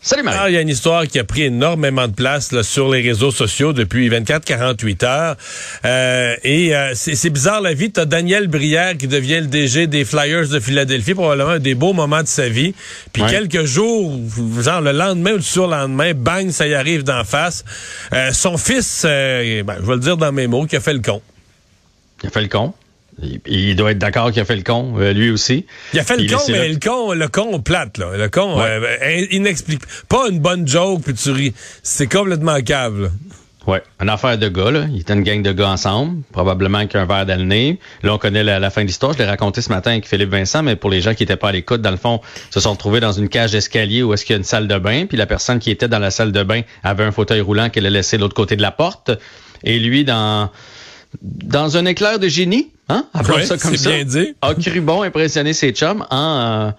Salut Marie. Ah, il y a une histoire qui a pris énormément de place là, sur les réseaux sociaux depuis 24-48 heures. Euh, et euh, c'est bizarre la vie. T'as Daniel Brière qui devient le DG des Flyers de Philadelphie, probablement un des beaux moments de sa vie. Puis quelques jours, genre le lendemain ou le surlendemain, bang, ça y arrive d'en face. Euh, son fils, ben, je vais le dire dans mes mots, qui a fait le con. Il a fait le con. Il, doit être d'accord qu'il a fait le con, euh, lui aussi. Il a fait le con, mais le con, le con plate, là. Le con, ouais. euh. Pas une bonne joke, puis tu ris. C'est complètement cave, Ouais, une affaire de gars, là. Il était une gang de gars ensemble, probablement qu'un verre dans le nez. Là, on connaît la, fin de l'histoire. Je l'ai raconté ce matin avec Philippe Vincent, mais pour les gens qui n'étaient pas à l'écoute, dans le fond, se sont retrouvés dans une cage d'escalier où est-ce qu'il y a une salle de bain, puis la personne qui était dans la salle de bain avait un fauteuil roulant qu'elle a laissé de l'autre côté de la porte. Et lui, dans dans un éclair de génie, hein, ça comme ça, a cru bon impressionner ses chums en euh,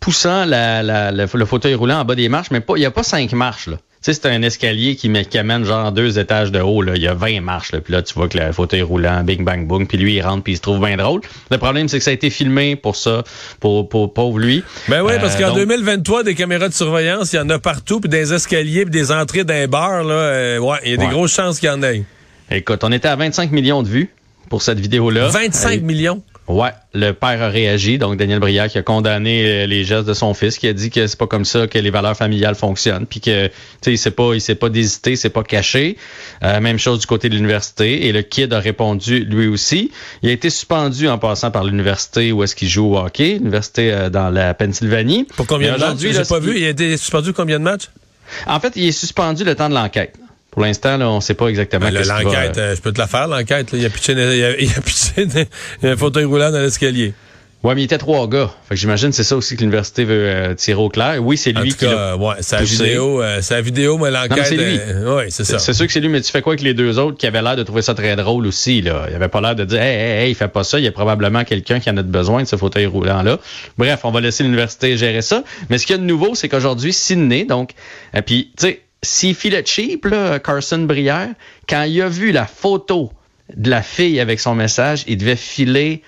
poussant le, fauteuil roulant en bas des marches, mais pas, il n'y a pas cinq marches, là. Tu sais, c'est un escalier qui, qui, amène genre deux étages de haut. Là. Il y a 20 marches. Là. Puis là, tu vois que le fauteuil roulant, bing, bang, boom. Puis lui, il rentre puis il se trouve bien drôle. Le problème, c'est que ça a été filmé pour ça, pour, pour pauvre lui. Ben oui, parce euh, qu'en 2023, des caméras de surveillance, il y en a partout. Puis des escaliers, puis des entrées d'un bar. Là, euh, ouais, il y a des grosses chances qu'il y en ait. Écoute, on était à 25 millions de vues pour cette vidéo-là. 25 millions? Ouais, le père a réagi, donc Daniel Briard qui a condamné euh, les gestes de son fils, qui a dit que c'est pas comme ça que les valeurs familiales fonctionnent, puis que tu sais il sait pas, il sait pas d'hésiter, c'est pas caché. Euh, même chose du côté de l'université et le kid a répondu lui aussi. Il a été suspendu en passant par l'université où est-ce qu'il joue au hockey, l'université euh, dans la Pennsylvanie. Pour combien de matchs? J'ai pas vu. Il a été suspendu combien de matchs? En fait, il est suspendu le temps de l'enquête. Pour l'instant, on ne sait pas exactement. Ben, l'enquête, euh, je peux te la faire, l'enquête. Il y a pitché, il y a, il y a un fauteuil roulant dans l'escalier. Ouais, mais il était trois gars. Fait que j'imagine c'est ça aussi que l'université veut euh, tirer au clair. Oui, c'est lui en tout qui cas, ouais, sa vidéo, euh, sa vidéo, mais l'enquête. c'est lui. oui, c'est ça. C'est sûr que c'est lui, mais tu fais quoi avec les deux autres qui avaient l'air de trouver ça très drôle aussi là? Il avait pas l'air de dire, hey, hey, hey, il fait pas ça. Il y a probablement quelqu'un qui en a besoin de ce fauteuil roulant là. Bref, on va laisser l'université gérer ça. Mais ce qu'il y a de nouveau, c'est qu'aujourd'hui, Sydney, donc, et puis, tu sais s'il filait cheap, là, Carson Brière, quand il a vu la photo de la fille avec son message, il devait filer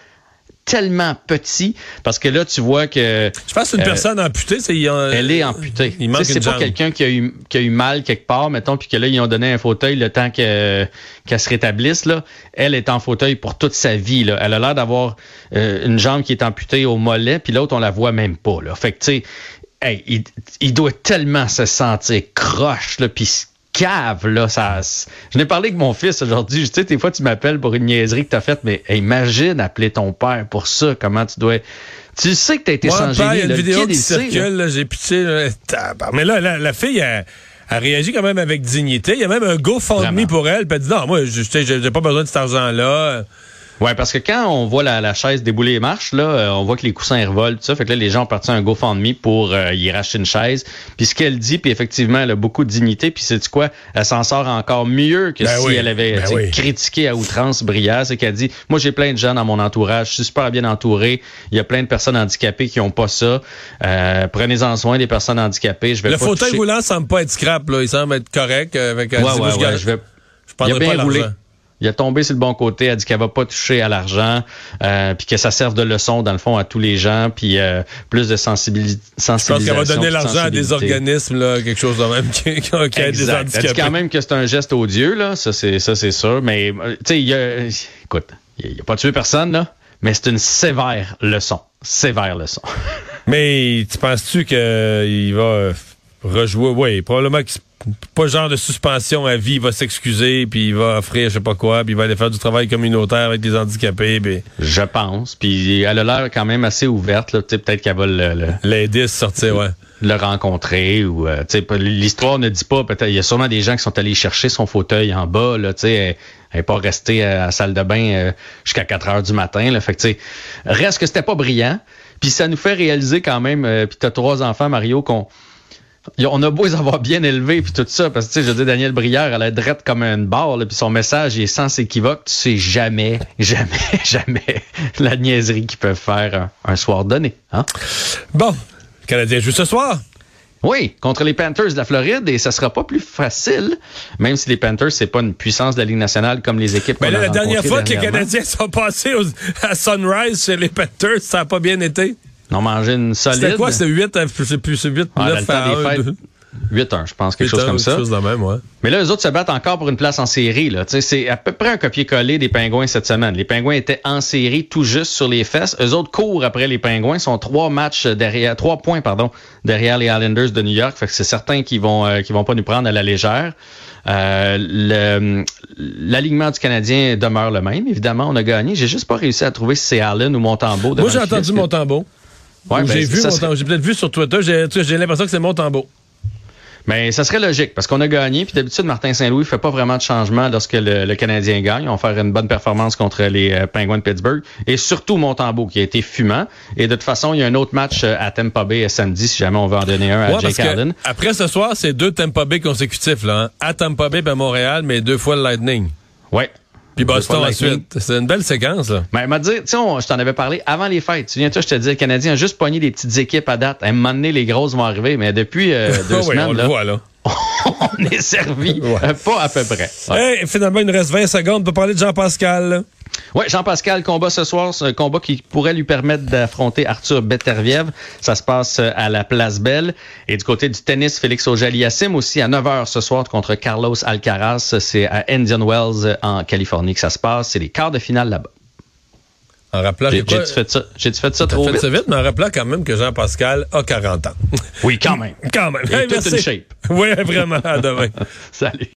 tellement petit parce que là tu vois que je pense une euh, personne amputée c'est elle est amputée. il manque c'est pas quelqu'un qui a eu qui a eu mal quelque part mettons puis que là ils ont donné un fauteuil le temps qu'elle se rétablisse là. Elle est en fauteuil pour toute sa vie là. Elle a l'air d'avoir euh, une jambe qui est amputée au mollet puis l'autre on la voit même pas là. Fait que tu sais il, doit tellement se sentir croche, là, puis cave, là. Ça, je n'ai parlé avec mon fils aujourd'hui. Tu sais, des fois, tu m'appelles pour une niaiserie que tu as faite, mais imagine appeler ton père pour ça. Comment tu dois... Tu sais que tu as été sans génie. Il y a une vidéo qui circule, j'ai pitié. Mais là, la, fille, a réagi quand même avec dignité. Il y a même un GoFundMe pour elle. Puis elle dit, non, moi, je n'ai pas besoin de cet argent-là. Ouais, parce que quand on voit la, la chaise débouler les marches, là, euh, on voit que les coussins revolent, tout ça. Fait que là, les gens ont parti un GoFundMe pour euh, y racheter une chaise. Puis ce qu'elle dit, puis effectivement, elle a beaucoup de dignité. Puis c'est quoi? Elle s'en sort encore mieux que ben si elle avait ben critiqué à outrance Brière. C'est qu'elle dit, moi, j'ai plein de gens dans mon entourage. Je suis super bien entouré. Il y a plein de personnes handicapées qui ont pas ça. Euh, Prenez-en soin des personnes handicapées. Je vais Le fauteuil roulant semble pas être scrap, là. Il semble être correct. Avec, ouais, ouais, ouais, je vais... Je a bien roulé. Il a tombé sur le bon côté, a dit qu'elle va pas toucher à l'argent, euh, puis que ça serve de leçon dans le fond à tous les gens, puis euh, plus de sensibilisation. Je pense qu'elle va donner l'argent à des organismes, là, quelque chose de même qui, qui aide des handicapés. Elle dit quand même que c'est un geste odieux, là, ça c'est ça c'est sûr, mais euh, tu sais, il y a, écoute, il a pas tué personne là, mais c'est une sévère leçon, sévère leçon. mais tu penses-tu qu'il va rejouer, oui, probablement qu'il pas genre de suspension à vie, il va s'excuser, puis il va offrir je sais pas quoi, puis il va aller faire du travail communautaire avec des handicapés. Puis... Je pense. Puis elle a l'air quand même assez ouverte. Là. Peut-être qu'elle va l'aider à sortir, ouais. Le rencontrer ou euh, l'histoire ne dit pas peut-être il y a sûrement des gens qui sont allés chercher son fauteuil en bas là tu sais elle n'est pas restée à la salle de bain euh, jusqu'à 4 heures du matin là fait que tu sais reste que c'était pas brillant puis ça nous fait réaliser quand même euh, puis tu as trois enfants Mario qu'on on a beau les avoir bien élevés puis tout ça, parce que tu sais, je dis Daniel Brière, elle est drette comme une barre, puis son message est sans équivoque. Tu sais jamais, jamais, jamais la niaiserie qu'ils peuvent faire un, soir donné. Hein? Bon, Canadien joue ce soir. Oui, contre les Panthers de la Floride et ça sera pas plus facile, même si les Panthers c'est pas une puissance de la Ligue nationale comme les équipes. Mais là, la dernière fois que les Canadiens sont passés à Sunrise chez les Panthers, ça a pas bien été. Ils ont mangé une solide. C'était quoi, c'est 8, c'est plus 8, ah, 9 à 1, 8-1, je pense, quelque chose comme ça. Chose de même, ouais. Mais là, les autres se battent encore pour une place en série. Là. C'est à peu près un copier-coller des Pingouins cette semaine. Les Pingouins étaient en série tout juste sur les fesses. Eux autres courent après les Pingouins, sont trois matchs derrière, trois points pardon, derrière les Islanders de New York. Fait que c'est certain qu'ils vont, euh, qu'ils vont pas nous prendre à la légère. Euh, L'alignement du Canadien demeure le même. Évidemment, on a gagné. J'ai juste pas réussi à trouver si c'est Allen ou Montembeau. Moi, j'ai entendu Montembeau. Ouais, ben, j'ai vu J'ai peut-être vu sur Twitter. J'ai l'impression que c'est Montembeau. Mais ça serait logique parce qu'on a gagné. Puis d'habitude, Martin Saint-Louis fait pas vraiment de changement lorsque le, Canadien gagne. On va faire une bonne performance contre les euh, Penguins de Pittsburgh. Et surtout Montembeau qui a été fumant. Et de toute façon, il y a un autre match euh, à Tampa Bay samedi si jamais on veut en donner un à Jake Allen. Après ce soir, c'est deux Tampa Bay consécutifs. Là, hein. À Tampa Bay à Montréal, mais deux fois le Lightning. Ouais. Puis Boston ensuite. C'est une belle séquence, là. Mais m'a dit, tu sais, je t'en avais parlé avant les fêtes. Tu viens, toi, je te dis, le Canadien a juste pogné des petites équipes à date. À un moment donné, les grosses vont arriver. Mais depuis euh, deux semaines, on là, le voit, là. on est servi. Euh, pas à peu près. Ouais. finalement, il nous reste 20 secondes pour parler de Jean-Pascal. Oui, Jean-Pascal, combat ce soir, c'est un combat qui pourrait lui permettre d'affronter Arthur Beterviev. Ça se passe euh, à la Place Belle. Et du côté du tennis, Félix Auger-Aliassime aussi à 9h ce soir contre Carlos Alcaraz. C'est à Indian Wells en Californie que ça se passe. C'est les quarts de finale là-bas. En rappelant J'ai fait ça, j'ai fait ça trop fait vite? Ça vite, mais en rappelant quand même que Jean-Pascal a 40 ans. Oui, quand même. quand même. Toute une shape. Oui, vraiment. À demain. Salut.